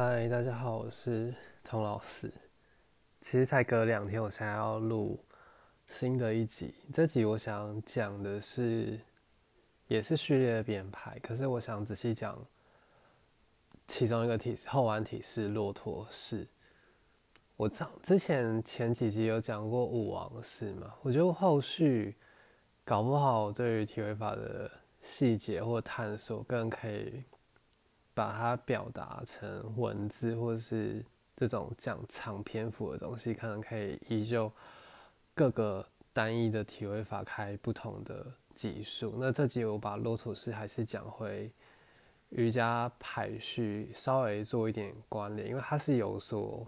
嗨，大家好，我是童老师。其实才隔两天，我现在要录新的一集。这集我想讲的是，也是序列的编排，可是我想仔细讲其中一个体后弯体式骆驼式。我讲之前前几集有讲过舞王式嘛？我觉得后续搞不好对于体位法的细节或探索更可以。把它表达成文字，或是这种讲长篇幅的东西，可能可以依旧各个单一的体位法开不同的级数。那这集我把骆驼式还是讲回瑜伽排序，稍微做一点关联，因为它是有所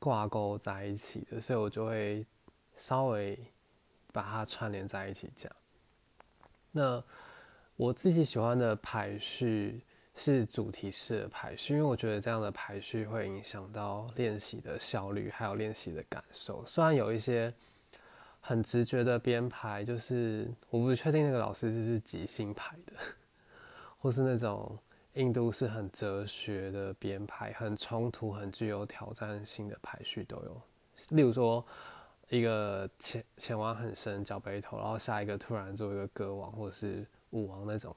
挂钩在一起的，所以我就会稍微把它串联在一起讲。那我自己喜欢的排序。是主题式的排序，因为我觉得这样的排序会影响到练习的效率，还有练习的感受。虽然有一些很直觉的编排，就是我不确定那个老师是不是即兴排的，或是那种印度是很哲学的编排，很冲突、很具有挑战性的排序都有。例如说，一个前前弯很深，脚背头，然后下一个突然做一个歌王或是舞王那种。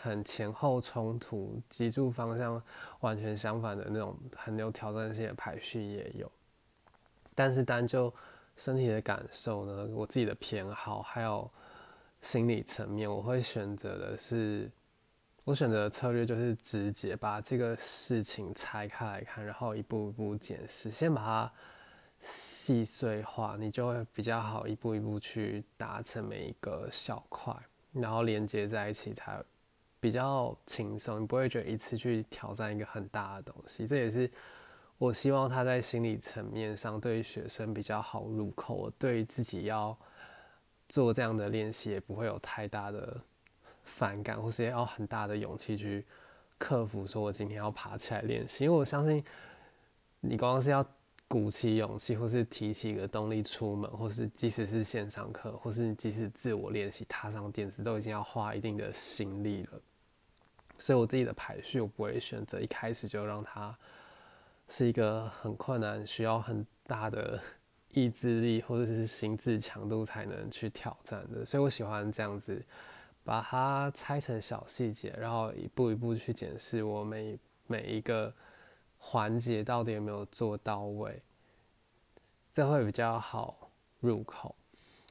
很前后冲突、脊柱方向完全相反的那种很有挑战性的排序也有，但是单就身体的感受呢，我自己的偏好还有心理层面，我会选择的是，我选择的策略就是直接把这个事情拆开来看，然后一步一步检视，先把它细碎化，你就会比较好一步一步去达成每一个小块，然后连接在一起才。比较轻松，你不会觉得一次去挑战一个很大的东西。这也是我希望他在心理层面上对于学生比较好入口。我对自己要做这样的练习，也不会有太大的反感，或是要很大的勇气去克服。说我今天要爬起来练习，因为我相信你光是要鼓起勇气，或是提起一个动力出门，或是即使是线上课，或是即使自我练习踏上电视，都已经要花一定的心力了。所以我自己的排序，我不会选择一开始就让它是一个很困难、需要很大的 意志力或者是心智强度才能去挑战的。所以我喜欢这样子，把它拆成小细节，然后一步一步去检视我每每一个环节到底有没有做到位，这会比较好入口。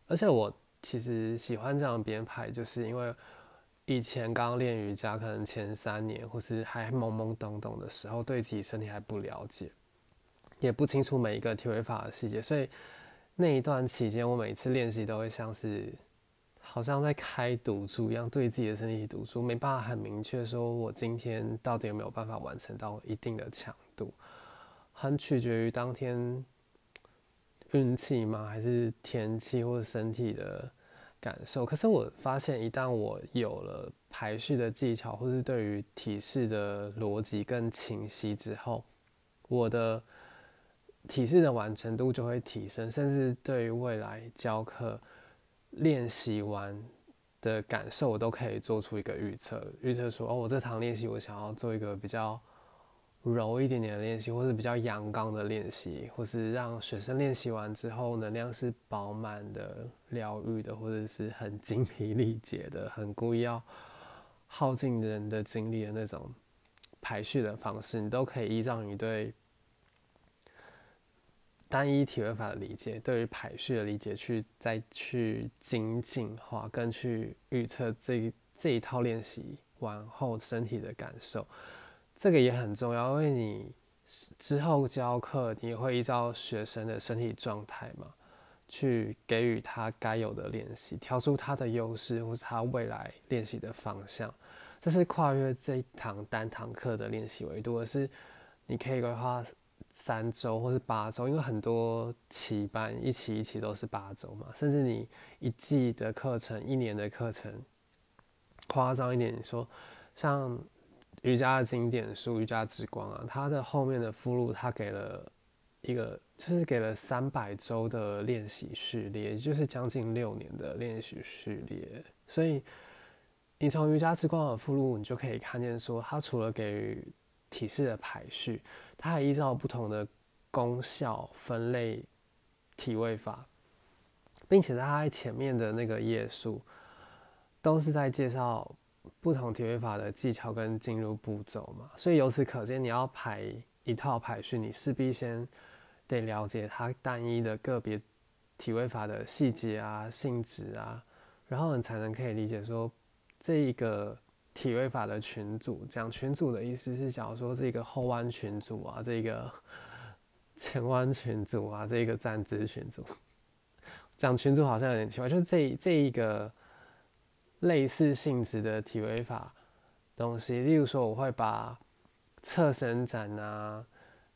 而且我其实喜欢这样编排，就是因为。以前刚练瑜伽，可能前三年或是还懵懵懂懂的时候，对自己身体还不了解，也不清楚每一个体位法的细节，所以那一段期间，我每次练习都会像是好像在开赌注一样，对自己的身体赌注，没办法很明确说我今天到底有没有办法完成到一定的强度，很取决于当天运气吗？还是天气或者身体的？感受，可是我发现，一旦我有了排序的技巧，或是对于体式的逻辑更清晰之后，我的体式的完成度就会提升，甚至对于未来教课练习完的感受，我都可以做出一个预测。预测说，哦，我这堂练习我想要做一个比较。柔一点点的练习，或是比较阳刚的练习，或是让学生练习完之后能量是饱满的、疗愈的，或者是很精疲力竭的、很故意要耗尽人的精力的那种排序的方式，你都可以依照你对单一体位法的理解，对于排序的理解去再去精进化，跟去预测这这一套练习完后身体的感受。这个也很重要，因为你之后教课，你会依照学生的身体状态嘛，去给予他该有的练习，挑出他的优势或是他未来练习的方向。这是跨越这一堂单堂课的练习维度，而是你可以规划三周或是八周，因为很多期班一期一期都是八周嘛，甚至你一季的课程、一年的课程，夸张一点你说，像。瑜伽的经典书《瑜伽之光》啊，它的后面的附录，它给了一个，就是给了三百周的练习序列，就是将近六年的练习序列。所以，你从《瑜伽之光》的附录，你就可以看见说，它除了给予体式的排序，它还依照不同的功效分类体位法，并且它前面的那个页数都是在介绍不同体位法的技巧跟进入步骤嘛。所以由此可见，你要排一套排序，你势必先得了解它单一的个别体位法的细节啊、性质啊，然后你才能可以理解说这一个。体位法的群组，讲群组的意思是，假如说这个后弯群组啊，这个前弯群组啊，这个站姿群组，讲群组好像有点奇怪，就是这这一个类似性质的体位法东西，例如说，我会把侧伸展啊、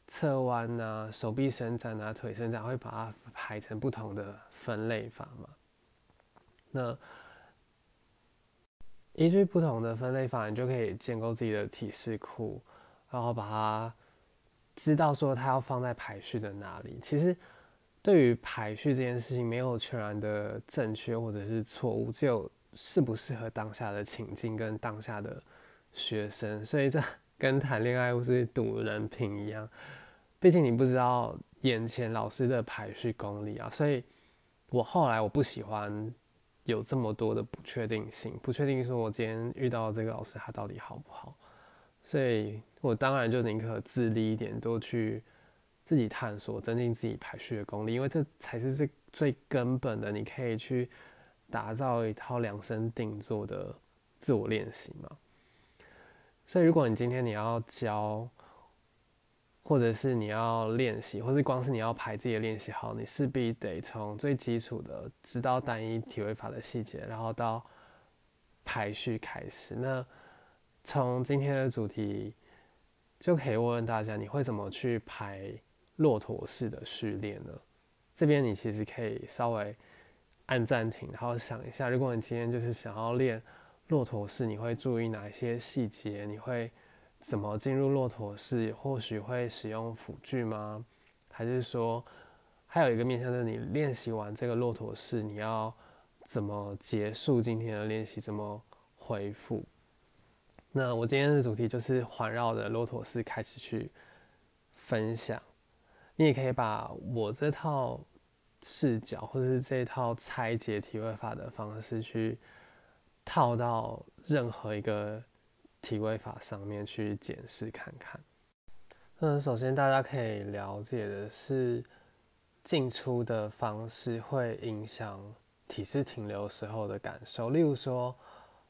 侧弯啊、手臂伸展啊、腿伸展，会把它排成不同的分类法嘛？那。依据不同的分类法，你就可以建构自己的体式库，然后把它知道说它要放在排序的哪里。其实对于排序这件事情，没有全然的正确或者是错误，只有适不适合当下的情境跟当下的学生。所以这 跟谈恋爱或是赌人品一样，毕竟你不知道眼前老师的排序功力啊。所以我后来我不喜欢。有这么多的不确定性，不确定说我今天遇到这个老师他到底好不好，所以我当然就宁可自立一点，多去自己探索，增进自己排序的功力，因为这才是最最根本的，你可以去打造一套量身定做的自我练习嘛。所以如果你今天你要教。或者是你要练习，或是光是你要排自己的练习好，你势必得从最基础的知道单一体位法的细节，然后到排序开始。那从今天的主题就可以问问大家，你会怎么去排骆驼式的序列呢？这边你其实可以稍微按暂停，然后想一下，如果你今天就是想要练骆驼式，你会注意哪一些细节？你会？怎么进入骆驼式？或许会使用辅具吗？还是说，还有一个面向就是你练习完这个骆驼式，你要怎么结束今天的练习？怎么恢复？那我今天的主题就是环绕着骆驼式开始去分享。你也可以把我这套视角，或者是这套拆解体位法的方式去套到任何一个。体位法上面去检视看看。那首先大家可以了解的是，进出的方式会影响体式停留时候的感受。例如说，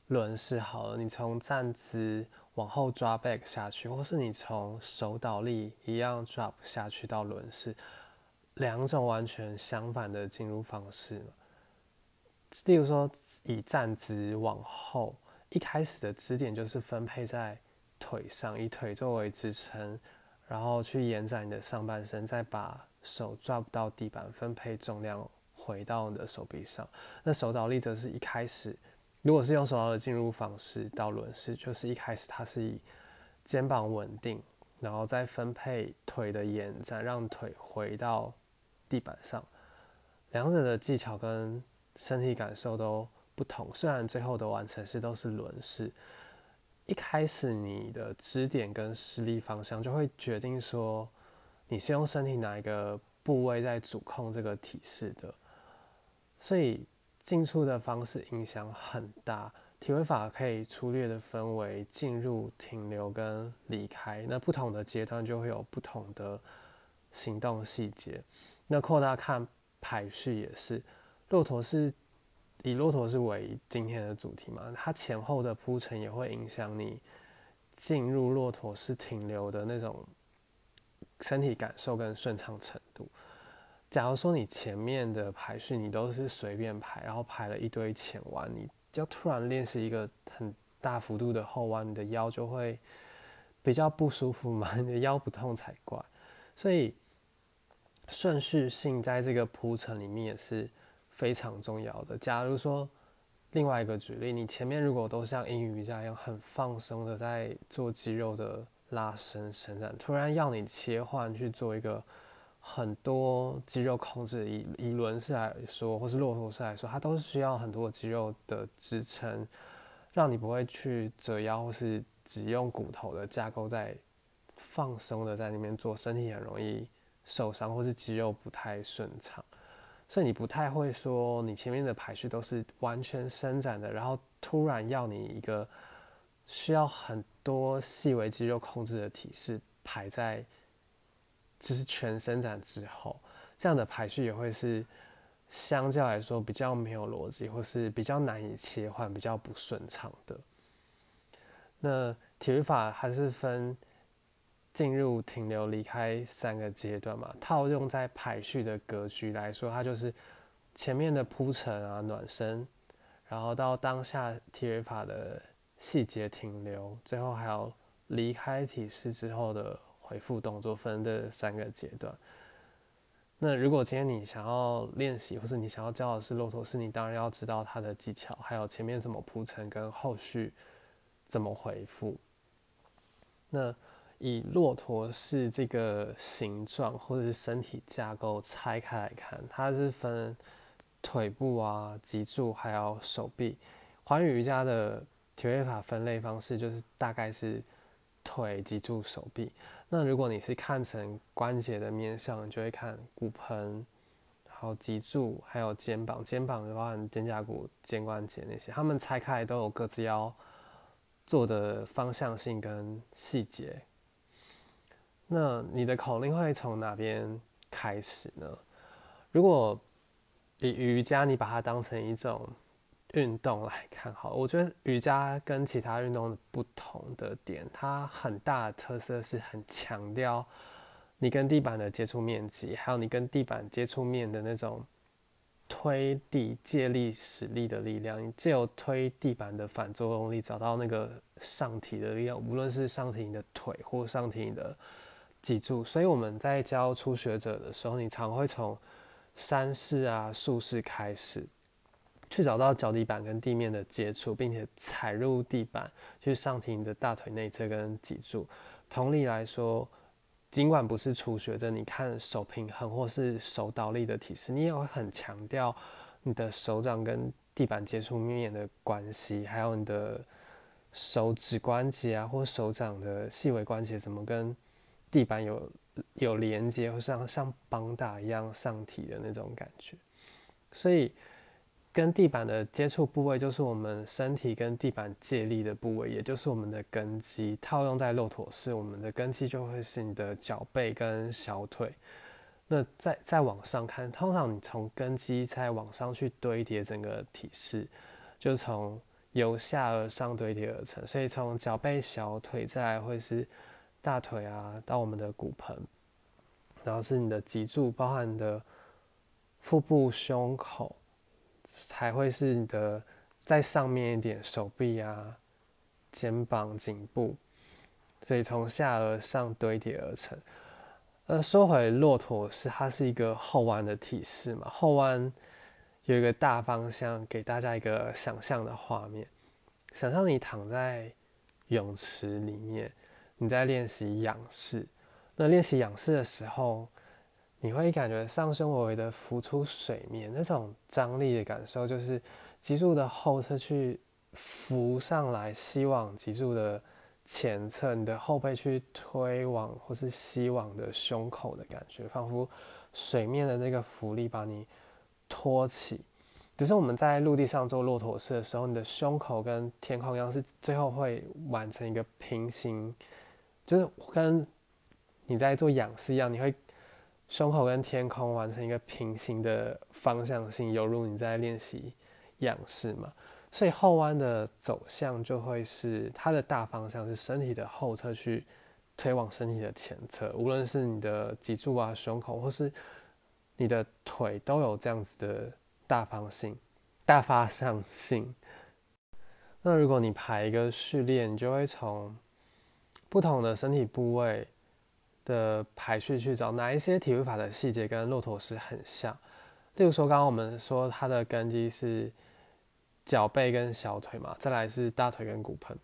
轮式好了，你从站姿往后抓 back 下去，或是你从手倒立一样 drop 下去到轮式，两种完全相反的进入方式。例如说，以站姿往后。一开始的支点就是分配在腿上，以腿作为支撑，然后去延展你的上半身，再把手抓不到地板，分配重量回到你的手臂上。那手倒立则是一开始，如果是用手倒的进入方式到轮式，就是一开始它是以肩膀稳定，然后再分配腿的延展，让腿回到地板上。两者的技巧跟身体感受都。不同，虽然最后的完成式都是轮式，一开始你的支点跟施力方向就会决定说你是用身体哪一个部位在主控这个体式的，所以进出的方式影响很大。体位法可以粗略的分为进入、停留跟离开，那不同的阶段就会有不同的行动细节。那扩大看排序也是，骆驼是。以骆驼是为今天的主题嘛？它前后的铺陈也会影响你进入骆驼式停留的那种身体感受跟顺畅程度。假如说你前面的排序你都是随便排，然后排了一堆前弯，你要突然练习一个很大幅度的后弯，你的腰就会比较不舒服嘛，你的腰不痛才怪。所以顺序性在这个铺陈里面也是。非常重要的。假如说，另外一个举例，你前面如果都像英语一样很放松的在做肌肉的拉伸伸展，突然要你切换去做一个很多肌肉控制，以以轮式来说，或是骆驼式来说，它都是需要很多肌肉的支撑，让你不会去折腰或是只用骨头的架构在放松的在里面做，身体很容易受伤，或是肌肉不太顺畅，所以你不太会说你前面的排序都是完全伸展的，然后突然要你一个需要很多细微肌肉控制的体式排在就是全伸展之后，这样的排序也会是相较来说比较没有逻辑，或是比较难以切换、比较不顺畅的。那体育法还是分进入、停留、离开三个阶段嘛？套用在排序的格局来说，它就是前面的铺陈啊、暖身，然后到当下体育法的细节停留，最后还有离开体式之后的回复动作，分这三个阶段。那如果今天你想要练习，或是你想要教的是骆驼式，你当然要知道它的技巧，还有前面怎么铺陈跟后续。怎么回复？那以骆驼式这个形状或者是身体架构拆开来看，它是分腿部啊、脊柱还有手臂。环宇瑜伽的体位法分类方式就是大概是腿、脊柱、手臂。那如果你是看成关节的面上，你就会看骨盆，然后脊柱还有肩膀。肩膀的话，肩胛骨、肩关节那些，它们拆开都有各自要。做的方向性跟细节，那你的口令会从哪边开始呢？如果以瑜伽，你把它当成一种运动来看，好，我觉得瑜伽跟其他运动不同的点，它很大的特色是很强调你跟地板的接触面积，还有你跟地板接触面的那种。推地借力使力的力量，你借由推地板的反作用力，找到那个上体的力量，无论是上体你的腿或上体你的脊柱。所以我们在教初学者的时候，你常会从山式啊、竖式开始，去找到脚底板跟地面的接触，并且踩入地板，去上提你的大腿内侧跟脊柱。同理来说。尽管不是初学者，你看手平衡或是手倒立的体式，你也会很强调你的手掌跟地板接触面的关系，还有你的手指关节啊，或手掌的细微关节怎么跟地板有有连接，或像像绑打一样上体的那种感觉，所以。跟地板的接触部位就是我们身体跟地板借力的部位，也就是我们的根基。套用在骆驼式，我们的根基就会是你的脚背跟小腿。那再再往上看，通常你从根基再往上去堆叠整个体式，就从由下而上堆叠而成。所以从脚背、小腿，再来会是大腿啊，到我们的骨盆，然后是你的脊柱，包含你的腹部、胸口。才会是你的在上面一点手臂啊、肩膀、颈部，所以从下而上堆叠而成。呃，说回骆驼是它是一个后弯的体式嘛，后弯有一个大方向，给大家一个想象的画面。想象你躺在泳池里面，你在练习仰视。那练习仰视的时候。你会感觉上胸微微的浮出水面，那种张力的感受，就是脊柱的后侧去浮上来，吸往脊柱的前侧，你的后背去推往或是吸往的胸口的感觉，仿佛水面的那个浮力把你托起。只是我们在陆地上做骆驼式的时候，你的胸口跟天空一样，是最后会完成一个平行，就是跟你在做仰视一样，你会。胸口跟天空完成一个平行的方向性，犹如你在练习仰视嘛。所以后弯的走向就会是它的大方向是身体的后侧去推往身体的前侧，无论是你的脊柱啊、胸口，或是你的腿，都有这样子的大方性、大方向性。那如果你排一个序列，你就会从不同的身体部位。的排序去找哪一些体位法的细节跟骆驼式很像，例如说刚刚我们说它的根基是脚背跟小腿嘛，再来是大腿跟骨盆。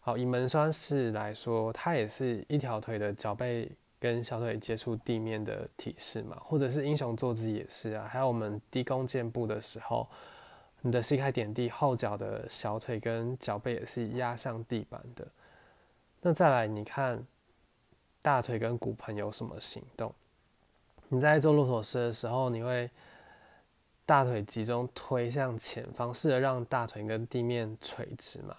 好，以门栓式来说，它也是一条腿的脚背跟小腿接触地面的体式嘛，或者是英雄坐姿也是啊。还有我们低弓箭步的时候，你的膝盖点地，后脚的小腿跟脚背也是压向地板的。那再来你看。大腿跟骨盆有什么行动。你在做骆驼式的时候，你会大腿集中推向前方，试着让大腿跟地面垂直嘛。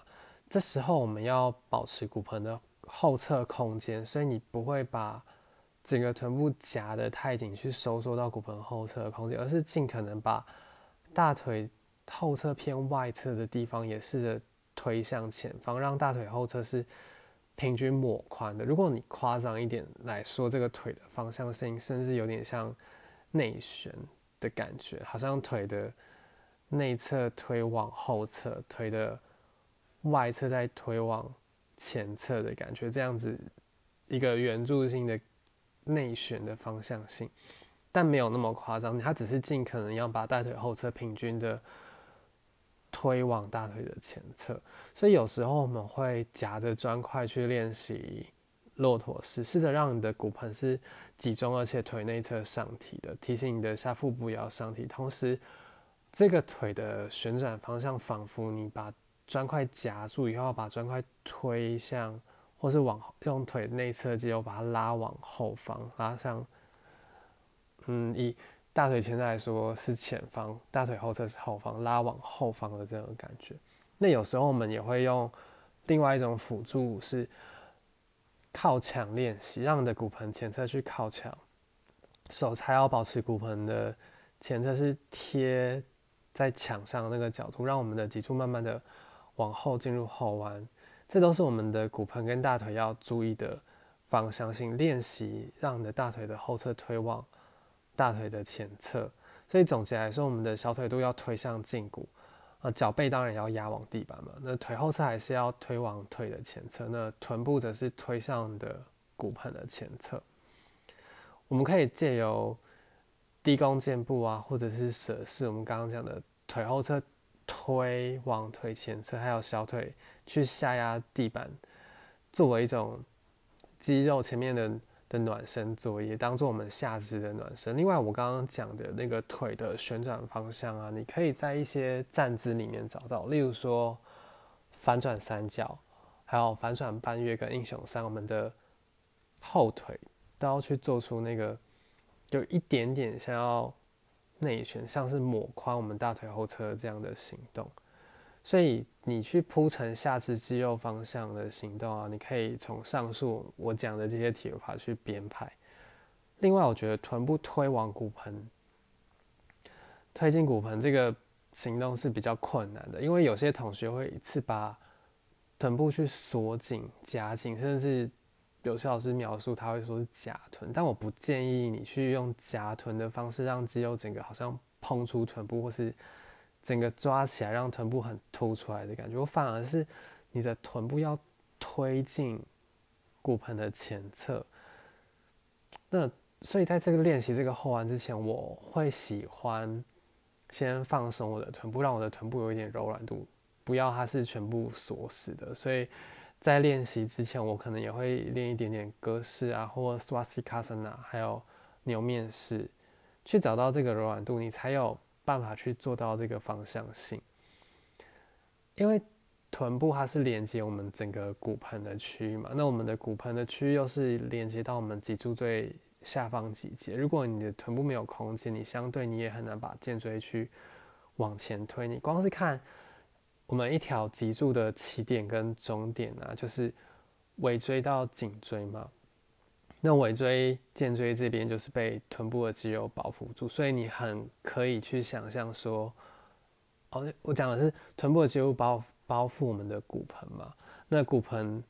这时候我们要保持骨盆的后侧空间，所以你不会把整个臀部夹得太紧，去收缩到骨盆后侧的空间，而是尽可能把大腿后侧偏外侧的地方也试着推向前方，让大腿后侧是。平均抹宽的。如果你夸张一点来说，这个腿的方向性甚至有点像内旋的感觉，好像腿的内侧推往后侧，腿的外侧在推往前侧的感觉，这样子一个圆柱性的内旋的方向性，但没有那么夸张，它只是尽可能要把大腿后侧平均的。推往大腿的前侧，所以有时候我们会夹着砖块去练习骆驼式，试着让你的骨盆是集中，而且腿内侧上提的，提醒你的下腹部也要上提。同时，这个腿的旋转方向，仿佛你把砖块夹住以后，把砖块推向，或是往用腿内侧肌肉把它拉往后方，拉向，嗯，以。大腿前侧来说是前方，大腿后侧是后方，拉往后方的这种感觉。那有时候我们也会用另外一种辅助，是靠墙练习，让你的骨盆前侧去靠墙，手才要保持骨盆的前侧是贴在墙上那个角度，让我们的脊柱慢慢的往后进入后弯。这都是我们的骨盆跟大腿要注意的方向性练习，让你的大腿的后侧推往。大腿的前侧，所以总结来说，我们的小腿都要推向胫骨，啊，脚背当然要压往地板嘛。那腿后侧还是要推往腿的前侧，那臀部则是推向的骨盆的前侧。我们可以借由低弓箭步啊，或者是蛇式，我们刚刚讲的腿后侧推往腿前侧，还有小腿去下压地板，作为一种肌肉前面的。的暖身作业，当做我们下肢的暖身。另外，我刚刚讲的那个腿的旋转方向啊，你可以在一些站姿里面找到，例如说反转三角，还有反转半月跟英雄三，我们的后腿都要去做出那个有一点点想要内旋，像是抹宽我们大腿后侧这样的行动。所以你去铺成下肢肌肉方向的行动啊，你可以从上述我讲的这些体法去编排。另外，我觉得臀部推往骨盆、推进骨盆这个行动是比较困难的，因为有些同学会一次把臀部去锁紧、夹紧，甚至有些老师描述他会说是夹臀，但我不建议你去用夹臀的方式让肌肉整个好像碰出臀部或是。整个抓起来，让臀部很凸出来的感觉。我反而是你的臀部要推进骨盆的前侧。那所以在这个练习这个后弯之前，我会喜欢先放松我的臀部，让我的臀部有一点柔软度，不要它是全部锁死的。所以在练习之前，我可能也会练一点点鸽式啊，或 Swastika 还有牛面式，去找到这个柔软度，你才有。办法去做到这个方向性，因为臀部它是连接我们整个骨盆的区域嘛，那我们的骨盆的区域又是连接到我们脊柱最下方几节。如果你的臀部没有空间，你相对你也很难把肩椎去往前推。你光是看我们一条脊柱的起点跟终点啊，就是尾椎到颈椎嘛。那尾椎、肩椎这边就是被臀部的肌肉包覆住，所以你很可以去想象说，哦，我讲的是臀部的肌肉包包覆我们的骨盆嘛。那骨盆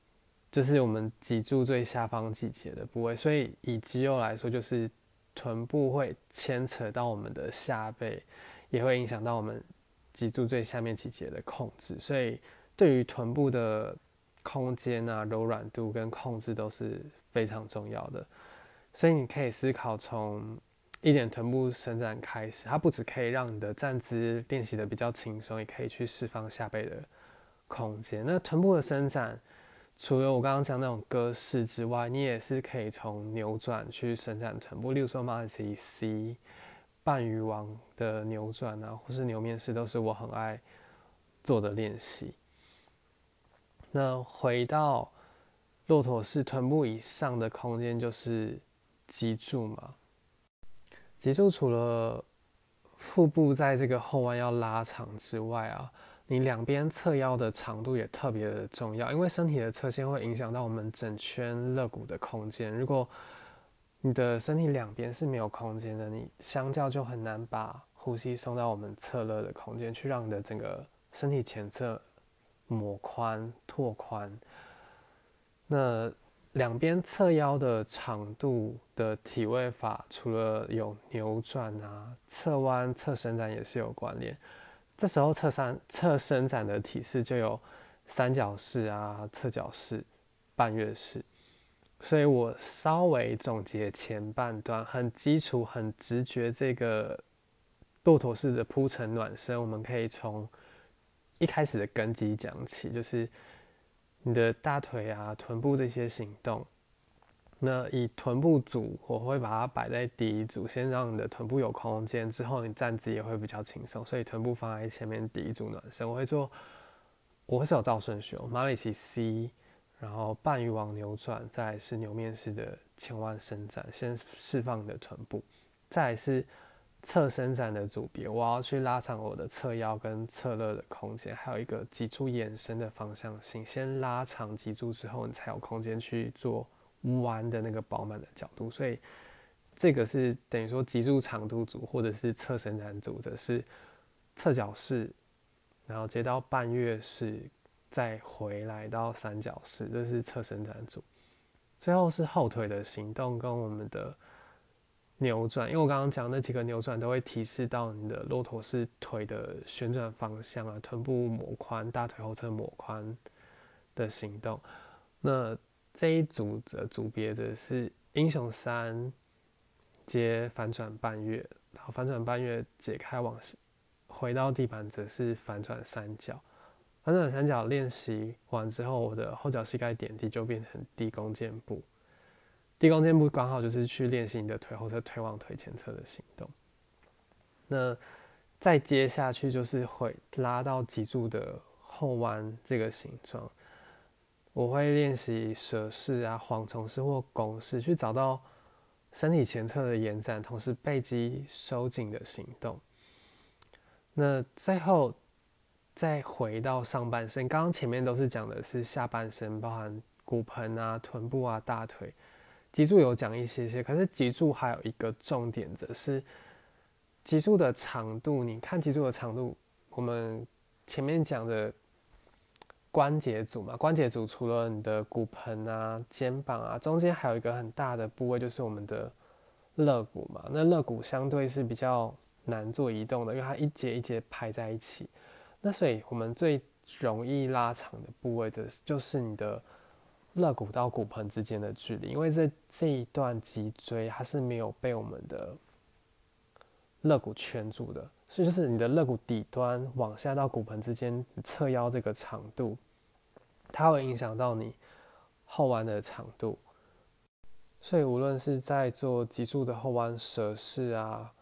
就是我们脊柱最下方几节的部位，所以以肌肉来说，就是臀部会牵扯到我们的下背，也会影响到我们脊柱最下面几节的控制。所以对于臀部的空间啊、柔软度跟控制都是。非常重要的，所以你可以思考从一点臀部伸展开始，它不只可以让你的站姿练习的比较轻松，也可以去释放下背的空间。那臀部的伸展，除了我刚刚讲那种鸽式之外，你也是可以从扭转去伸展臀部，例如说马蹄 C、半鱼王的扭转啊，或是牛面式，都是我很爱做的练习。那回到。骆驼式臀部以上的空间就是脊柱嘛。脊柱除了腹部在这个后弯要拉长之外啊，你两边侧腰的长度也特别的重要，因为身体的侧线会影响到我们整圈肋骨的空间。如果你的身体两边是没有空间的，你相较就很难把呼吸送到我们侧肋的空间去，让你的整个身体前侧抹宽、拓宽。那两边侧腰的长度的体位法，除了有扭转啊、侧弯、侧伸展也是有关联。这时候侧三侧伸展的体式就有三角式啊、侧角式、半月式。所以我稍微总结前半段，很基础、很直觉这个骆驼式的铺陈暖身，我们可以从一开始的根基讲起，就是。你的大腿啊、臀部这些行动，那以臀部组，我会把它摆在第一组，先让你的臀部有空间，之后你站姿也会比较轻松，所以臀部放在前面第一组暖身。我会做，我会是有照顺序，马里奇 C，然后半鱼网扭转，再是牛面式的前弯伸展，先释放你的臀部，再是。侧伸展的组别，我要去拉长我的侧腰跟侧肋的空间，还有一个脊柱延伸的方向性。先拉长脊柱之后，你才有空间去做弯的那个饱满的角度。所以这个是等于说脊柱长度组，或者是侧伸展组的是侧角式，然后接到半月式，再回来到三角式，这是侧伸展组。最后是后腿的行动跟我们的。扭转，因为我刚刚讲那几个扭转都会提示到你的骆驼式腿的旋转方向啊，臀部抹宽，大腿后侧抹宽的行动。那这一组的组别的是英雄三接反转半月，然后反转半月解开往回到地板则是反转三角。反转三角练习完之后，我的后脚膝盖点地就变成低弓箭步。低弓箭步刚好就是去练习你的腿后侧推往腿前侧的行动。那再接下去就是会拉到脊柱的后弯这个形状。我会练习蛇式啊、蝗虫式或拱式，去找到身体前侧的延展，同时背肌收紧的行动。那最后再回到上半身，刚刚前面都是讲的是下半身，包含骨盆啊、臀部啊、大腿。脊柱有讲一些些，可是脊柱还有一个重点的是脊柱的长度。你看脊柱的长度，我们前面讲的关节组嘛，关节组除了你的骨盆啊、肩膀啊，中间还有一个很大的部位就是我们的肋骨嘛。那肋骨相对是比较难做移动的，因为它一节一节排在一起。那所以我们最容易拉长的部位的就是你的。肋骨到骨盆之间的距离，因为这这一段脊椎它是没有被我们的肋骨圈住的，所以就是你的肋骨底端往下到骨盆之间侧腰这个长度，它会影响到你后弯的长度。所以无论是在做脊柱的后弯蛇式啊、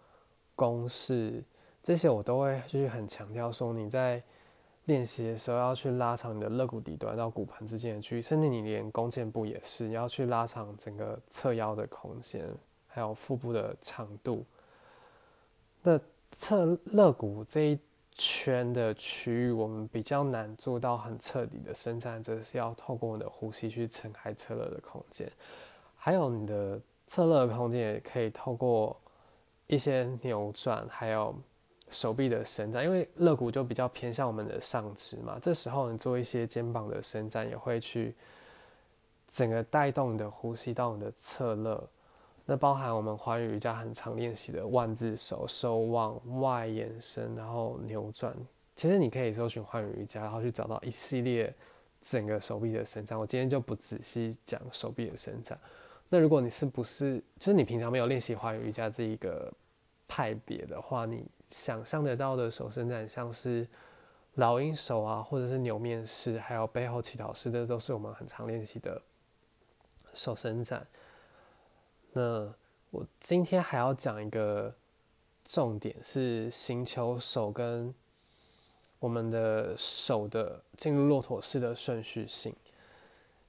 弓式这些，我都会就是很强调说你在。练习的时候要去拉长你的肋骨底端到骨盆之间的距离，甚至你连弓箭步也是你要去拉长整个侧腰的空间，还有腹部的长度。那侧肋骨这一圈的区域，我们比较难做到很彻底的伸展，这是要透过你的呼吸去撑开侧肋的空间。还有你的侧肋的空间也可以透过一些扭转，还有。手臂的伸展，因为肋骨就比较偏向我们的上肢嘛，这时候你做一些肩膀的伸展，也会去整个带动你的呼吸到你的侧肋。那包含我们华语瑜伽很常练习的万字手，手往外延伸，然后扭转。其实你可以搜寻华语瑜伽，然后去找到一系列整个手臂的伸展。我今天就不仔细讲手臂的伸展。那如果你是不是就是你平常没有练习华语瑜伽这一个派别的话，你想象得到的手伸展，像是老鹰手啊，或者是牛面式，还有背后祈祷式，这都是我们很常练习的手伸展。那我今天还要讲一个重点，是行球手跟我们的手的进入骆驼式的顺序性。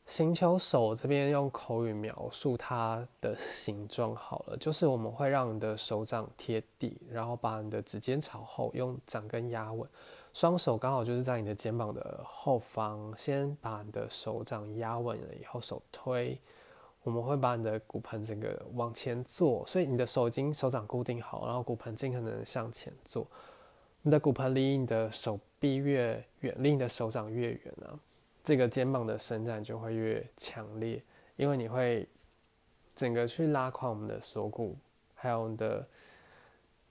行球手这边用口语描述它的形状好了，就是我们会让你的手掌贴地，然后把你的指尖朝后，用掌根压稳，双手刚好就是在你的肩膀的后方，先把你的手掌压稳了以后，手推，我们会把你的骨盆整个往前坐，所以你的手已经手掌固定好，然后骨盆尽可能向前坐，你的骨盆离你的手臂越远，离你的手掌越远啊。这个肩膀的伸展就会越强烈，因为你会整个去拉宽我们的锁骨，还有我们的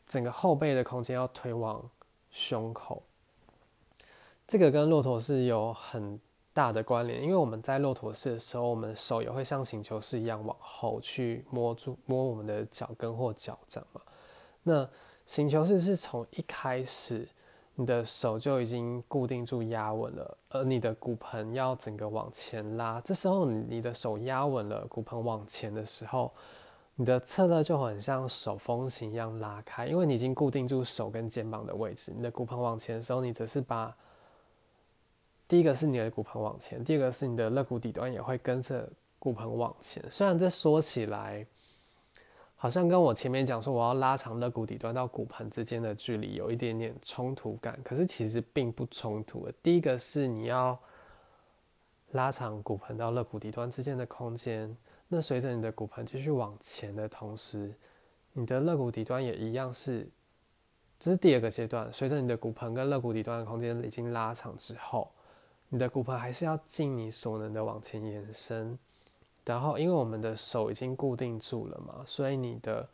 整个后背的空间要推往胸口。这个跟骆驼式有很大的关联，因为我们在骆驼式的时候，我们手也会像请求式一样往后去摸住摸我们的脚跟或脚掌嘛。那请求式是从一开始。你的手就已经固定住压稳了，而你的骨盆要整个往前拉。这时候你的手压稳了，骨盆往前的时候，你的侧肋就很像手风琴一样拉开，因为你已经固定住手跟肩膀的位置。你的骨盆往前的时候，你只是把第一个是你的骨盆往前，第二个是你的肋骨底端也会跟着骨盆往前。虽然这说起来。好像跟我前面讲说我要拉长肋骨底端到骨盆之间的距离有一点点冲突感，可是其实并不冲突的。第一个是你要拉长骨盆到肋骨底端之间的空间，那随着你的骨盆继续往前的同时，你的肋骨底端也一样是，这是第二个阶段。随着你的骨盆跟肋骨底端的空间已经拉长之后，你的骨盆还是要尽你所能的往前延伸。然后，因为我们的手已经固定住了嘛，所以你的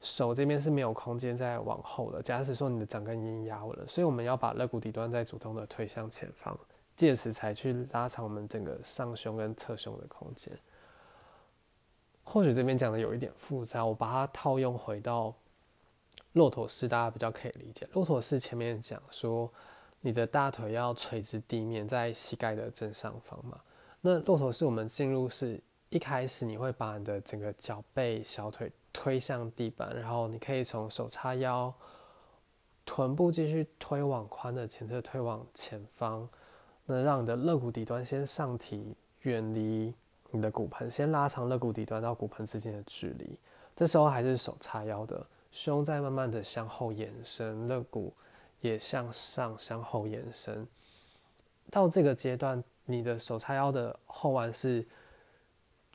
手这边是没有空间再往后的。假使说你的掌根已经压稳了，所以我们要把肋骨底端再主动的推向前方，借此才去拉长我们整个上胸跟侧胸的空间。或许这边讲的有一点复杂，我把它套用回到骆驼式，大家比较可以理解。骆驼式前面讲说，你的大腿要垂直地面，在膝盖的正上方嘛。那骆驼式我们进入是一开始你会把你的整个脚背、小腿推向地板，然后你可以从手叉腰、臀部继续推往髋的前侧，推往前方。那让你的肋骨底端先上提，远离你的骨盆，先拉长肋骨底端到骨盆之间的距离。这时候还是手叉腰的，胸在慢慢的向后延伸，肋骨也向上向后延伸。到这个阶段。你的手叉腰的后弯是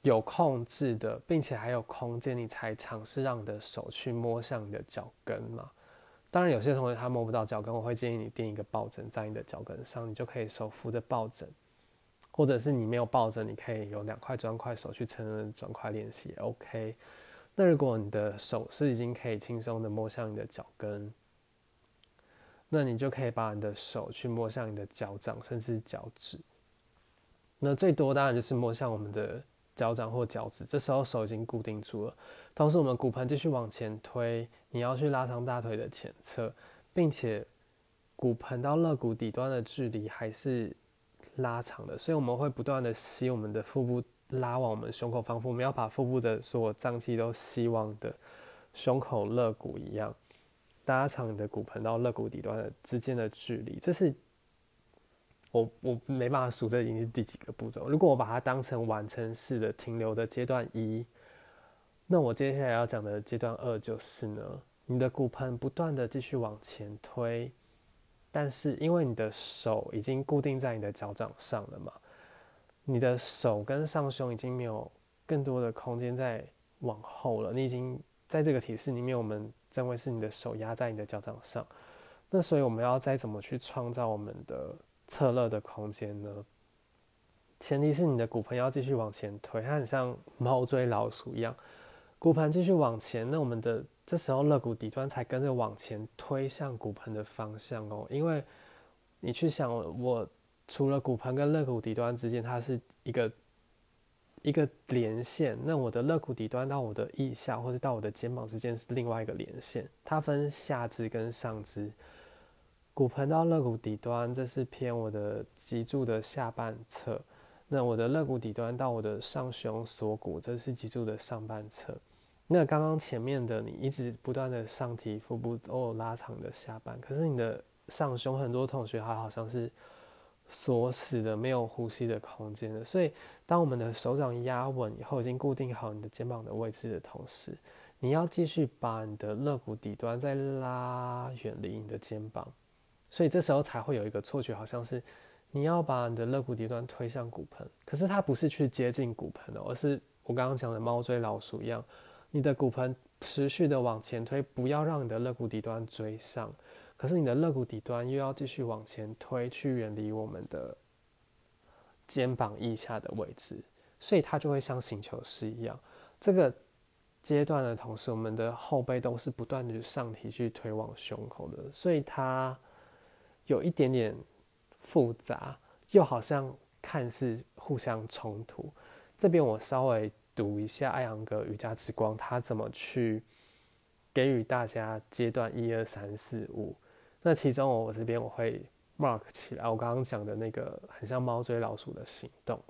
有控制的，并且还有空间，你才尝试让你的手去摸向你的脚跟嘛。当然，有些同学他摸不到脚跟，我会建议你垫一个抱枕在你的脚跟上，你就可以手扶着抱枕，或者是你没有抱枕，你可以有两块砖块手去撑着砖块练习，OK。那如果你的手是已经可以轻松的摸向你的脚跟，那你就可以把你的手去摸向你的脚掌，甚至脚趾。那最多当然就是摸向我们的脚掌或脚趾，这时候手已经固定住了。同时，我们骨盆继续往前推，你要去拉长大腿的前侧，并且骨盆到肋骨底端的距离还是拉长的，所以我们会不断的吸我们的腹部拉往我们胸口方腹，我们要把腹部的所有脏器都吸往的胸口肋骨一样，拉长你的骨盆到肋骨底端的之间的距离，这是。我我没办法数这已经是第几个步骤。如果我把它当成完成式的停留的阶段一，那我接下来要讲的阶段二就是呢，你的骨盆不断的继续往前推，但是因为你的手已经固定在你的脚掌上了嘛，你的手跟上胸已经没有更多的空间在往后了。你已经在这个体式里面，我们认为是你的手压在你的脚掌上，那所以我们要再怎么去创造我们的。侧肋的空间呢？前提是你的骨盆要继续往前推，它很像猫追老鼠一样，骨盆继续往前，那我们的这时候肋骨底端才跟着往前推向骨盆的方向哦。因为你去想，我除了骨盆跟肋骨底端之间，它是一个一个连线，那我的肋骨底端到我的腋下或者到我的肩膀之间是另外一个连线，它分下肢跟上肢。骨盆到肋骨底端，这是偏我的脊柱的下半侧。那我的肋骨底端到我的上胸锁骨，这是脊柱的上半侧。那刚刚前面的你一直不断的上提腹部，都有拉长的下半，可是你的上胸很多同学他好像是锁死的、没有呼吸的空间的。所以，当我们的手掌压稳以后，已经固定好你的肩膀的位置的同时，你要继续把你的肋骨底端再拉远离你的肩膀。所以这时候才会有一个错觉，好像是你要把你的肋骨底端推向骨盆，可是它不是去接近骨盆的，而是我刚刚讲的猫追老鼠一样，你的骨盆持续的往前推，不要让你的肋骨底端追上。可是你的肋骨底端又要继续往前推，去远离我们的肩膀腋下的位置，所以它就会像醒球式一样。这个阶段的同时，我们的后背都是不断的上提去推往胸口的，所以它有一点点复杂，又好像看似互相冲突。这边我稍微读一下艾扬格瑜伽之光，他怎么去给予大家阶段一二三四五。那其中我这边我会 mark 起来，我刚刚讲的那个很像猫追老鼠的行动。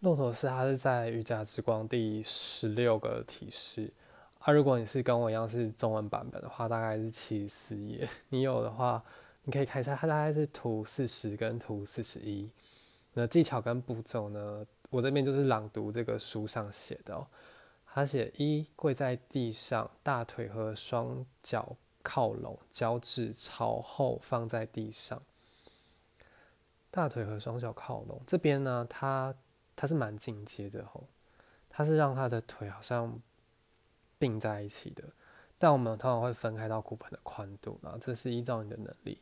骆驼式它是在瑜伽之光第十六个提示啊。如果你是跟我一样是中文版本的话，大概是七十四页。你有的话，你可以看一下，它大概是图四十跟图四十一。那技巧跟步骤呢，我这边就是朗读这个书上写的哦。他写一跪在地上，大腿和双脚。靠拢，脚趾朝后放在地上，大腿和双脚靠拢。这边呢，它它是蛮进阶的吼，它是让他的腿好像并在一起的，但我们通常会分开到骨盆的宽度啊，这是依照你的能力。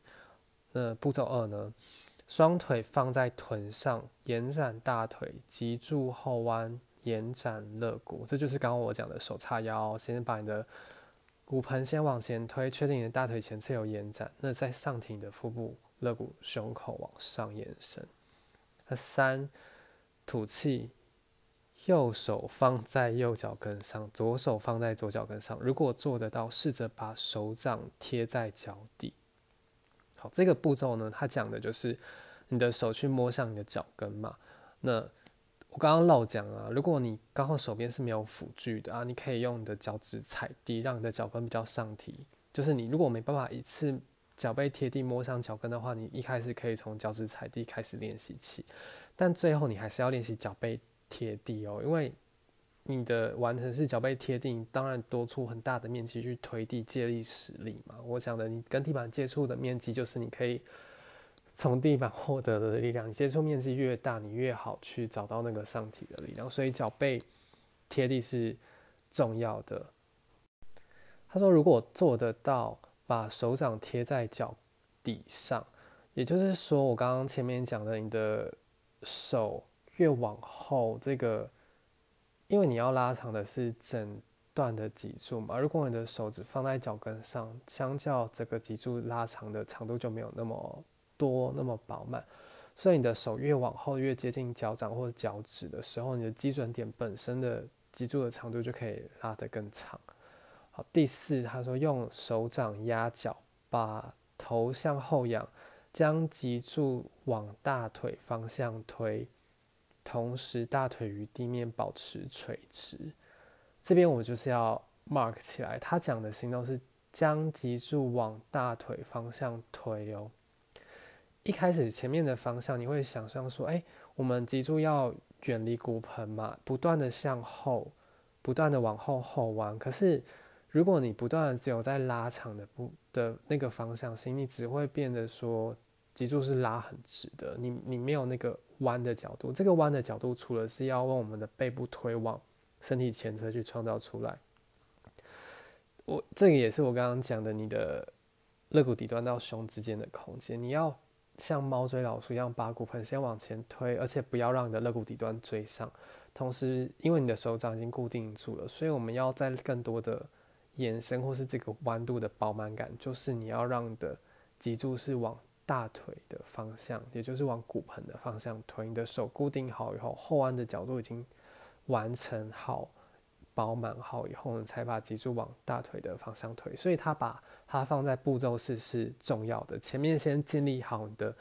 那步骤二呢，双腿放在臀上，延展大腿，脊柱后弯，延展肋骨，这就是刚刚我讲的手叉腰，先把你的。骨盆先往前推，确定你的大腿前侧有延展，那再上挺的腹部、肋骨、胸口往上延伸。那三，吐气，右手放在右脚跟上，左手放在左脚跟上。如果做得到，试着把手掌贴在脚底。好，这个步骤呢，它讲的就是你的手去摸向你的脚跟嘛。那我刚刚老讲啊，如果你刚好手边是没有辅具的啊，你可以用你的脚趾踩地，让你的脚跟比较上提。就是你如果没办法一次脚背贴地摸上脚跟的话，你一开始可以从脚趾踩地开始练习起，但最后你还是要练习脚背贴地哦，因为你的完成是脚背贴地，当然多出很大的面积去推地借力使力嘛。我想的，你跟地板接触的面积就是你可以。从地板获得的力量，你接触面积越大，你越好去找到那个上体的力量。所以脚背贴地是重要的。他说，如果做得到，把手掌贴在脚底上，也就是说，我刚刚前面讲的，你的手越往后，这个因为你要拉长的是整段的脊柱嘛。如果你的手指放在脚跟上，相较这个脊柱拉长的长度就没有那么。多那么饱满，所以你的手越往后越接近脚掌或者脚趾的时候，你的基准点本身的脊柱的长度就可以拉得更长。好，第四，他说用手掌压脚，把头向后仰，将脊柱往大腿方向推，同时大腿与地面保持垂直。这边我就是要 mark 起来，他讲的行动是将脊柱往大腿方向推哦。一开始前面的方向，你会想象说，哎，我们脊柱要远离骨盆嘛，不断的向后，不断的往后后弯。可是，如果你不断的只有在拉长的不的那个方向性，你只会变得说脊柱是拉很直的，你你没有那个弯的角度。这个弯的角度，除了是要往我们的背部推往身体前侧去创造出来，我这个也是我刚刚讲的，你的肋骨底端到胸之间的空间，你要。像猫追老鼠一样，把骨盆先往前推，而且不要让你的肋骨底端追上。同时，因为你的手掌已经固定住了，所以我们要在更多的延伸或是这个弯度的饱满感，就是你要让你的脊柱是往大腿的方向，也就是往骨盆的方向推。你的手固定好以后，后弯的角度已经完成好。饱满好以后呢，才把脊柱往大腿的方向推。所以他把它放在步骤式是重要的。前面先建立好你的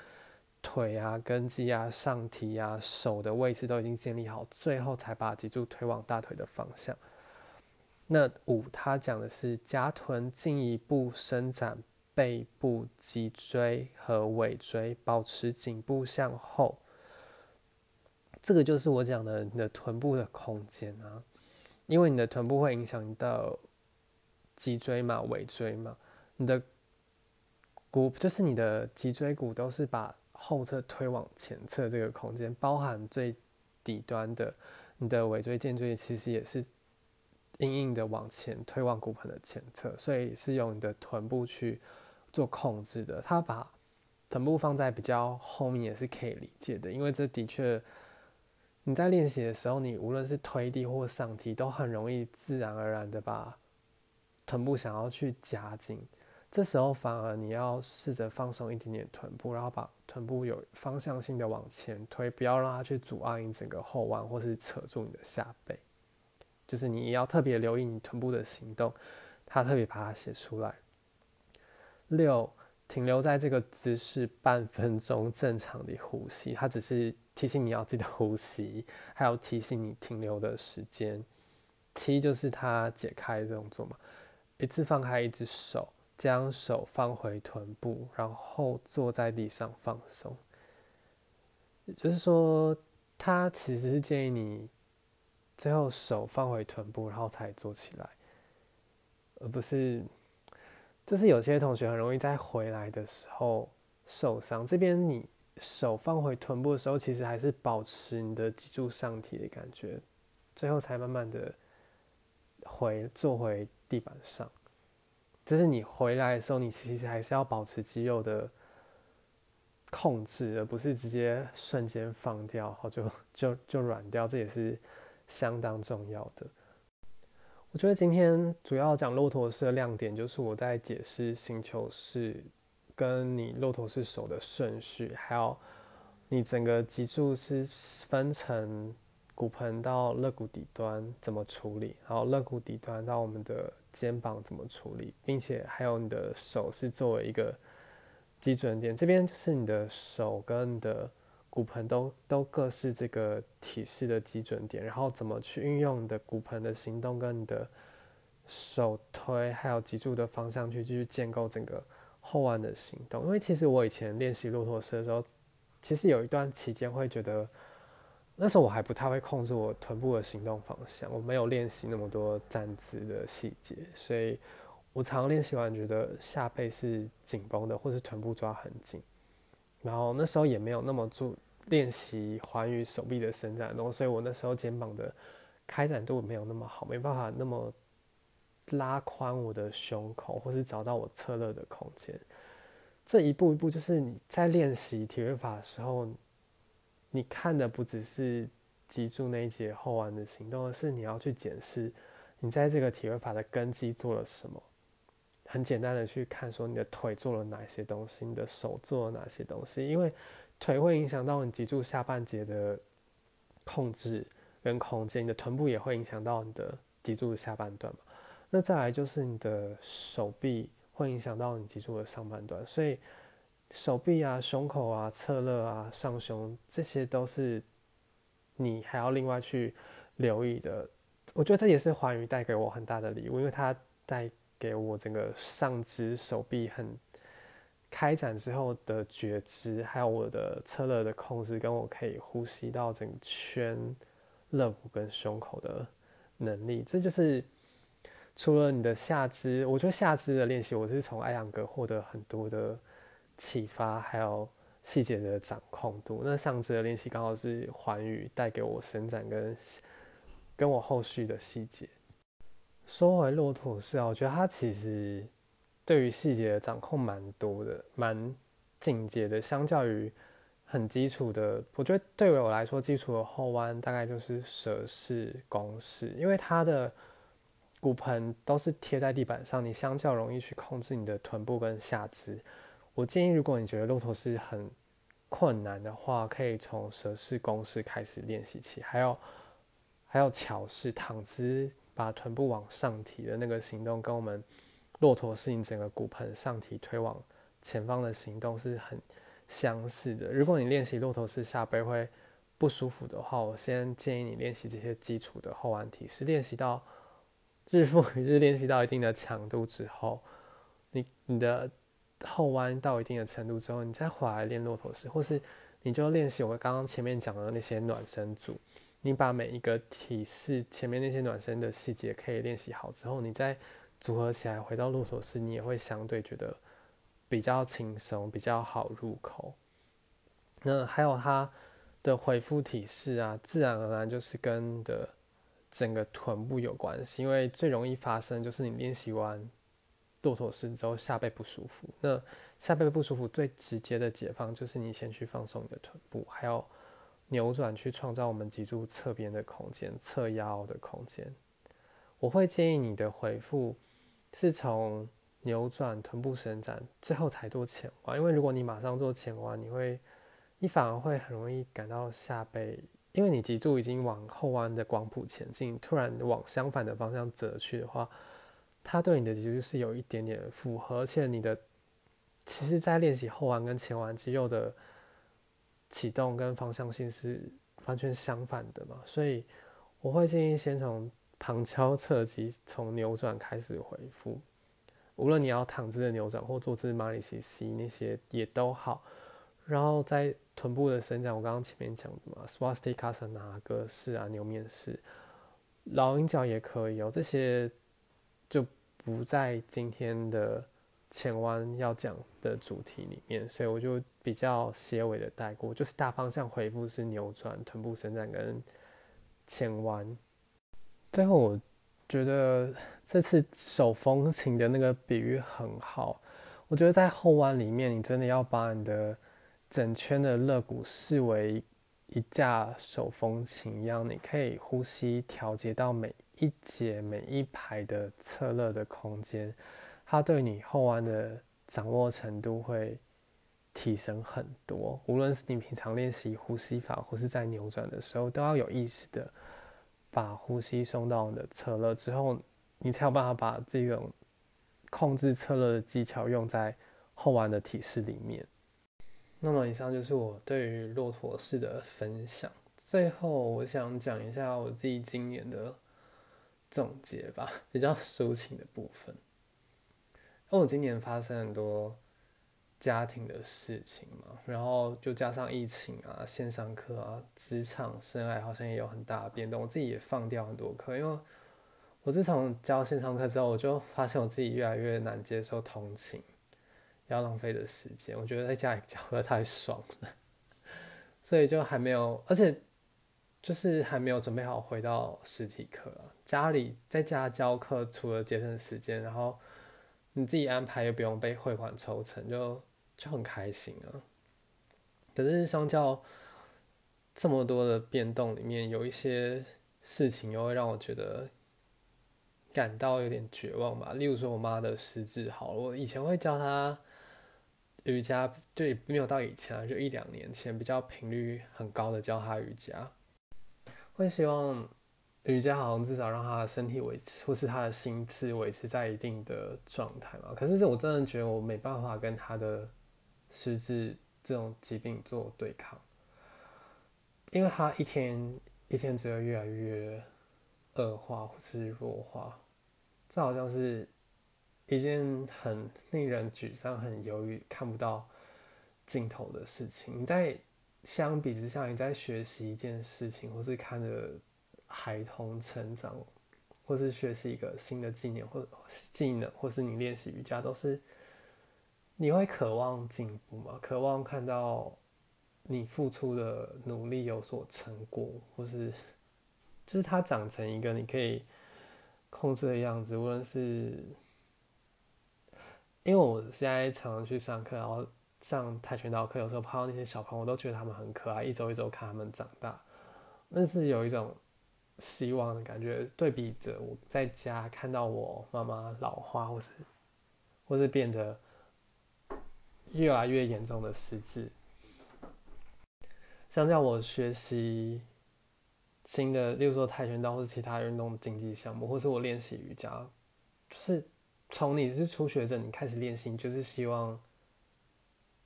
腿啊、根基啊、上提啊、手的位置都已经建立好，最后才把脊柱推往大腿的方向。那五他讲的是夹臀进一步伸展背部、脊椎和尾椎保持颈部向后。这个就是我讲的你的臀部的空间啊，因为你的臀部会影响到脊椎嘛、尾椎嘛，你的骨就是你的脊椎骨都是把后侧推往前侧这个空间，包含最底端的你的尾椎间椎，其实也是硬硬的往前推往骨盆的前侧，所以是用你的臀部去做控制的。他把臀部放在比较后面也是可以理解的，因为这的确。你在练习的时候，你无论是推地或上提，都很容易自然而然的把臀部想要去夹紧。这时候反而你要试着放松一点点臀部，然后把臀部有方向性的往前推，不要让它去阻碍你整个后弯，或是扯住你的下背。就是你要特别留意你臀部的行动，他特别把它写出来。六。停留在这个姿势半分钟，正常的呼吸。它只是提醒你要记得呼吸，还有提醒你停留的时间。七就是它解开的动作嘛，一次放开一只手，将手放回臀部，然后坐在地上放松。也就是说，它其实是建议你最后手放回臀部，然后才坐起来，而不是。就是有些同学很容易在回来的时候受伤。这边你手放回臀部的时候，其实还是保持你的脊柱上提的感觉，最后才慢慢的回坐回地板上。就是你回来的时候，你其实还是要保持肌肉的控制，而不是直接瞬间放掉，然后就就就软掉。这也是相当重要的。我觉得今天主要讲骆驼式的亮点，就是我在解释星球式跟你骆驼式手的顺序，还有你整个脊柱是分成骨盆到肋骨底端怎么处理，然后肋骨底端到我们的肩膀怎么处理，并且还有你的手是作为一个基准点，这边就是你的手跟你的。骨盆都都各是这个体式的基准点，然后怎么去运用你的骨盆的行动跟你的手推，还有脊柱的方向去继续建构整个后弯的行动。因为其实我以前练习骆驼式的时候，其实有一段期间会觉得，那时候我还不太会控制我臀部的行动方向，我没有练习那么多站姿的细节，所以我常练习完觉得下背是紧绷的，或是臀部抓很紧。然后那时候也没有那么注练习环宇手臂的伸展动，所以我那时候肩膀的开展度没有那么好，没办法那么拉宽我的胸口，或是找到我侧肋的空间。这一步一步就是你在练习体位法的时候，你看的不只是脊柱那一节后弯的行动，而是你要去检视你在这个体位法的根基做了什么。很简单的去看，说你的腿做了哪些东西，你的手做了哪些东西，因为腿会影响到你脊柱下半节的控制跟空间，你的臀部也会影响到你的脊柱的下半段嘛。那再来就是你的手臂会影响到你脊柱的上半段，所以手臂啊、胸口啊、侧肋啊、上胸，这些都是你还要另外去留意的。我觉得这也是环宇带给我很大的礼物，因为它带。给我整个上肢手臂很开展之后的觉知，还有我的侧肋的控制，跟我可以呼吸到整圈肋骨跟胸口的能力，这就是除了你的下肢，我觉得下肢的练习，我是从艾扬格获得很多的启发，还有细节的掌控度。那上肢的练习刚好是环宇带给我伸展跟跟我后续的细节。说回骆驼式啊，我觉得它其实对于细节的掌控蛮多的，蛮进阶的。相较于很基础的，我觉得对于我来说，基础的后弯大概就是蛇式、弓式，因为它的骨盆都是贴在地板上，你相较容易去控制你的臀部跟下肢。我建议，如果你觉得骆驼式很困难的话，可以从蛇式、弓式开始练习起，还有还有桥式、躺姿。把臀部往上提的那个行动，跟我们骆驼式你整个骨盆上提推往前方的行动是很相似的。如果你练习骆驼式下背会不舒服的话，我先建议你练习这些基础的后弯体式，练习到日复一日练习到一定的强度之后，你你的后弯到一定的程度之后，你再回来练骆驼式，或是你就练习我刚刚前面讲的那些暖身组。你把每一个体式前面那些暖身的细节可以练习好之后，你再组合起来回到骆驼式，你也会相对觉得比较轻松，比较好入口。那还有它的回复体式啊，自然而然就是跟的整个臀部有关系，因为最容易发生就是你练习完骆驼式之后下背不舒服。那下背不舒服最直接的解放就是你先去放松你的臀部，还有。扭转去创造我们脊柱侧边的空间、侧腰的空间。我会建议你的回复是从扭转臀部伸展，最后才做前弯。因为如果你马上做前弯，你会，你反而会很容易感到下背，因为你脊柱已经往后弯的广谱前进，突然往相反的方向折去的话，它对你的脊柱是有一点点负荷，而且你的，其实在练习后弯跟前弯肌肉的。启动跟方向性是完全相反的嘛，所以我会建议先从旁敲侧击，从扭转开始回复。无论你要躺姿的扭转或坐姿马里西西那些也都好，然后在臀部的伸展，我刚刚前面讲的嘛，swastikasana 格式啊，牛面式，老鹰脚也可以哦，这些就不在今天的。前弯要讲的主题里面，所以我就比较结尾的带过，就是大方向回复是扭转、臀部伸展跟前弯。最后我觉得这次手风琴的那个比喻很好，我觉得在后弯里面，你真的要把你的整圈的肋骨视为一架手风琴一样，你可以呼吸调节到每一节、每一排的侧肋的空间。它对你后弯的掌握程度会提升很多，无论是你平常练习呼吸法，或是在扭转的时候，都要有意识的把呼吸送到你的侧肋之后，你才有办法把这种控制侧肋的技巧用在后弯的体式里面。那么以上就是我对于骆驼式的分享。最后，我想讲一下我自己今年的总结吧，比较抒情的部分。因为我今年发生很多家庭的事情嘛，然后就加上疫情啊、线上课啊、职场生涯好像也有很大的变动，我自己也放掉很多课。因为我自从教线上课之后，我就发现我自己越来越难接受通勤要浪费的时间。我觉得在家里教课太爽了，所以就还没有，而且就是还没有准备好回到实体课啊。家里在家教课，除了节省时间，然后。你自己安排又不用被汇款抽成，就就很开心啊。可是相较这么多的变动里面，有一些事情又会让我觉得感到有点绝望吧。例如说，我妈的失智，好了，我以前会教她瑜伽，就也没有到以前啊，就一两年前比较频率很高的教她瑜伽，会希望。瑜伽好像至少让他的身体维持，或是他的心智维持在一定的状态嘛。可是我真的觉得我没办法跟他的失智这种疾病做对抗，因为他一天一天只会越来越恶化或是弱化，这好像是一件很令人沮丧、很忧郁、看不到尽头的事情。你在相比之下，你在学习一件事情，或是看着。孩童成长，或是学习一个新的技能或技能，或是你练习瑜伽，都是你会渴望进步吗？渴望看到你付出的努力有所成果，或是就是它长成一个你可以控制的样子。无论是因为我现在常常去上课，然后上跆拳道课，有时候碰到那些小朋友，我都觉得他们很可爱，一周一周看他们长大，但是有一种。希望的感觉，对比着我在家看到我妈妈老化，或是或是变得越来越严重的失智，相较我学习新的，例如说跆拳道或是其他运动竞技项目，或是我练习瑜伽，就是从你是初学者，你开始练习，就是希望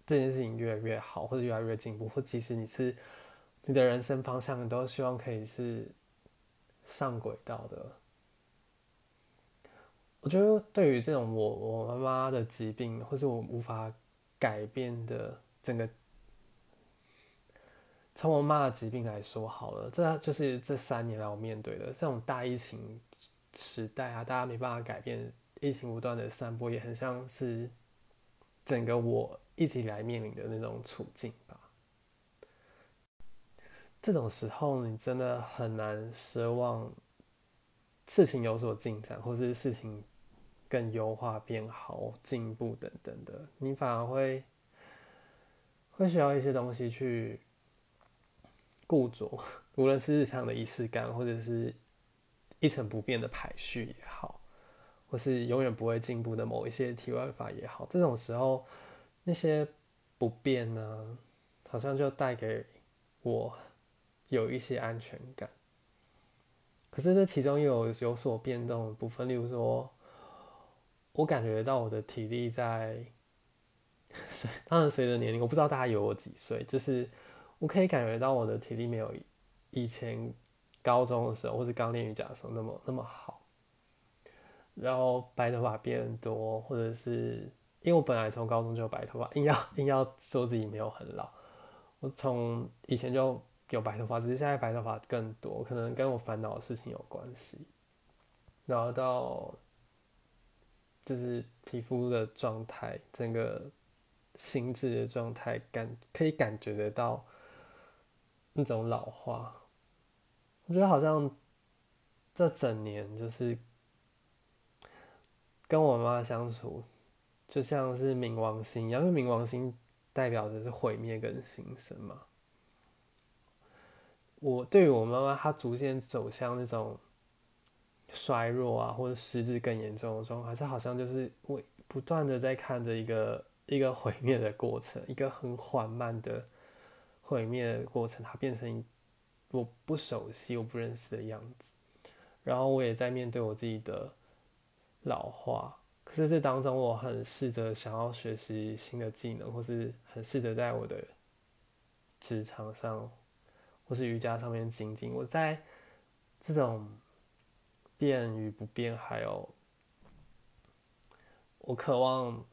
这件事情越来越好，或者越来越进步，或即使你是你的人生方向，你都希望可以是。上轨道的，我觉得对于这种我我妈妈的疾病，或是我无法改变的整个，从我妈的疾病来说好了，这就是这三年来我面对的这种大疫情时代啊，大家没办法改变，疫情不断的散播，也很像是整个我一直以来面临的那种处境吧。这种时候，你真的很难奢望事情有所进展，或是事情。更优化、变好、进步等等的，你反而会会需要一些东西去固着，无论是日常的仪式感，或者是一成不变的排序也好，或是永远不会进步的某一些题外法也好，这种时候那些不变呢，好像就带给我有一些安全感。可是这其中又有有所变动的部分，例如说。我感觉到我的体力在，当然随着年龄，我不知道大家有我几岁，就是我可以感觉到我的体力没有以前高中的时候或是刚练瑜伽的时候那么那么好，然后白头发变多，或者是因为我本来从高中就有白头发，硬要硬要说自己没有很老，我从以前就有白头发，只是现在白头发更多，可能跟我烦恼的事情有关系，然后到。就是皮肤的状态，整个心智的状态，感可以感觉得到那种老化。我觉得好像这整年就是跟我妈相处，就像是冥王星一样，因为冥王星代表的是毁灭跟新生嘛。我对于我妈妈，她逐渐走向那种。衰弱啊，或者失智更严重的状况，还是好像就是我不断的在看着一个一个毁灭的过程，一个很缓慢的毁灭的过程，它变成我不熟悉、我不认识的样子。然后我也在面对我自己的老化，可是这当中我很试着想要学习新的技能，或是很试着在我的职场上或是瑜伽上面精进。我在这种。变与不变，还有我渴望、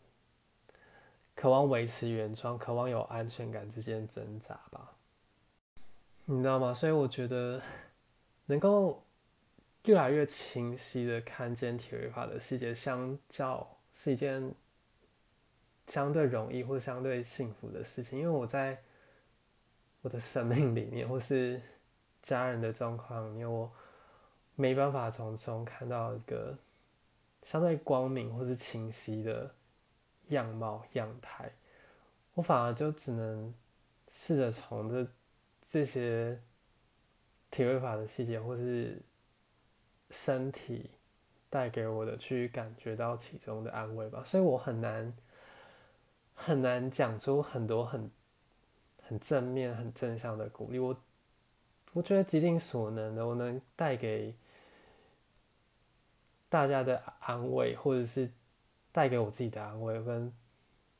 渴望维持原状、渴望有安全感之间挣扎吧，你知道吗？所以我觉得能够越来越清晰的看见体位法的细节，相较是一件相对容易或相对幸福的事情，因为我在我的生命里面，或是家人的状况里面，我。没办法从中看到一个相对光明或是清晰的样貌样态，我反而就只能试着从这这些体会法的细节，或是身体带给我的，去感觉到其中的安慰吧。所以我很难很难讲出很多很很正面、很正向的鼓励。我我觉得极尽所能的，我能带给。大家的安慰，或者是带给我自己的安慰，跟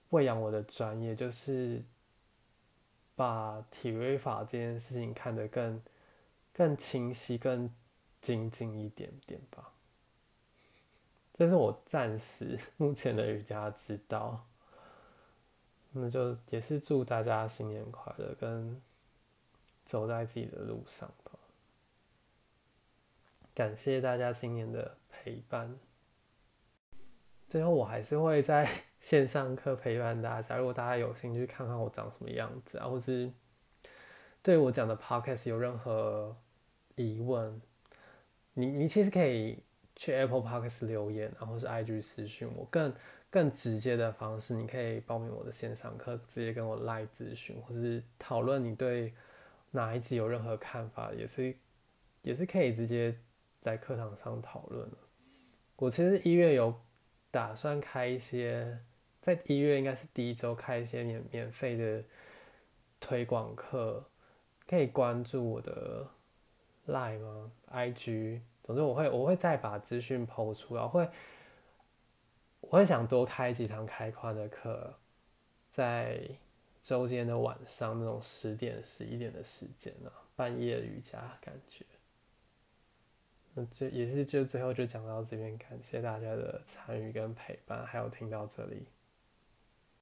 喂养我的专业，就是把体位法这件事情看得更更清晰、更精进一点点吧。这是我暂时 目前的瑜伽之道。那就也是祝大家新年快乐，跟走在自己的路上吧。感谢大家新年的。陪伴，最后我还是会在 线上课陪伴大家。如果大家有兴趣看看我长什么样子啊，或是对我讲的 podcast 有任何疑问，你你其实可以去 Apple Podcast 留言，然后是 IG 私讯我。更更直接的方式，你可以报名我的线上课，直接跟我赖咨询，或是讨论你对哪一集有任何看法，也是也是可以直接在课堂上讨论的。我其实一月有打算开一些，在一月应该是第一周开一些免免费的推广课，可以关注我的 Line 吗？IG，总之我会我会再把资讯抛出，然后会我会想多开几堂开宽的课，在周间的晚上那种十点十一点的时间啊，半夜瑜伽感觉。那就也是就最后就讲到这边，感谢大家的参与跟陪伴，还有听到这里。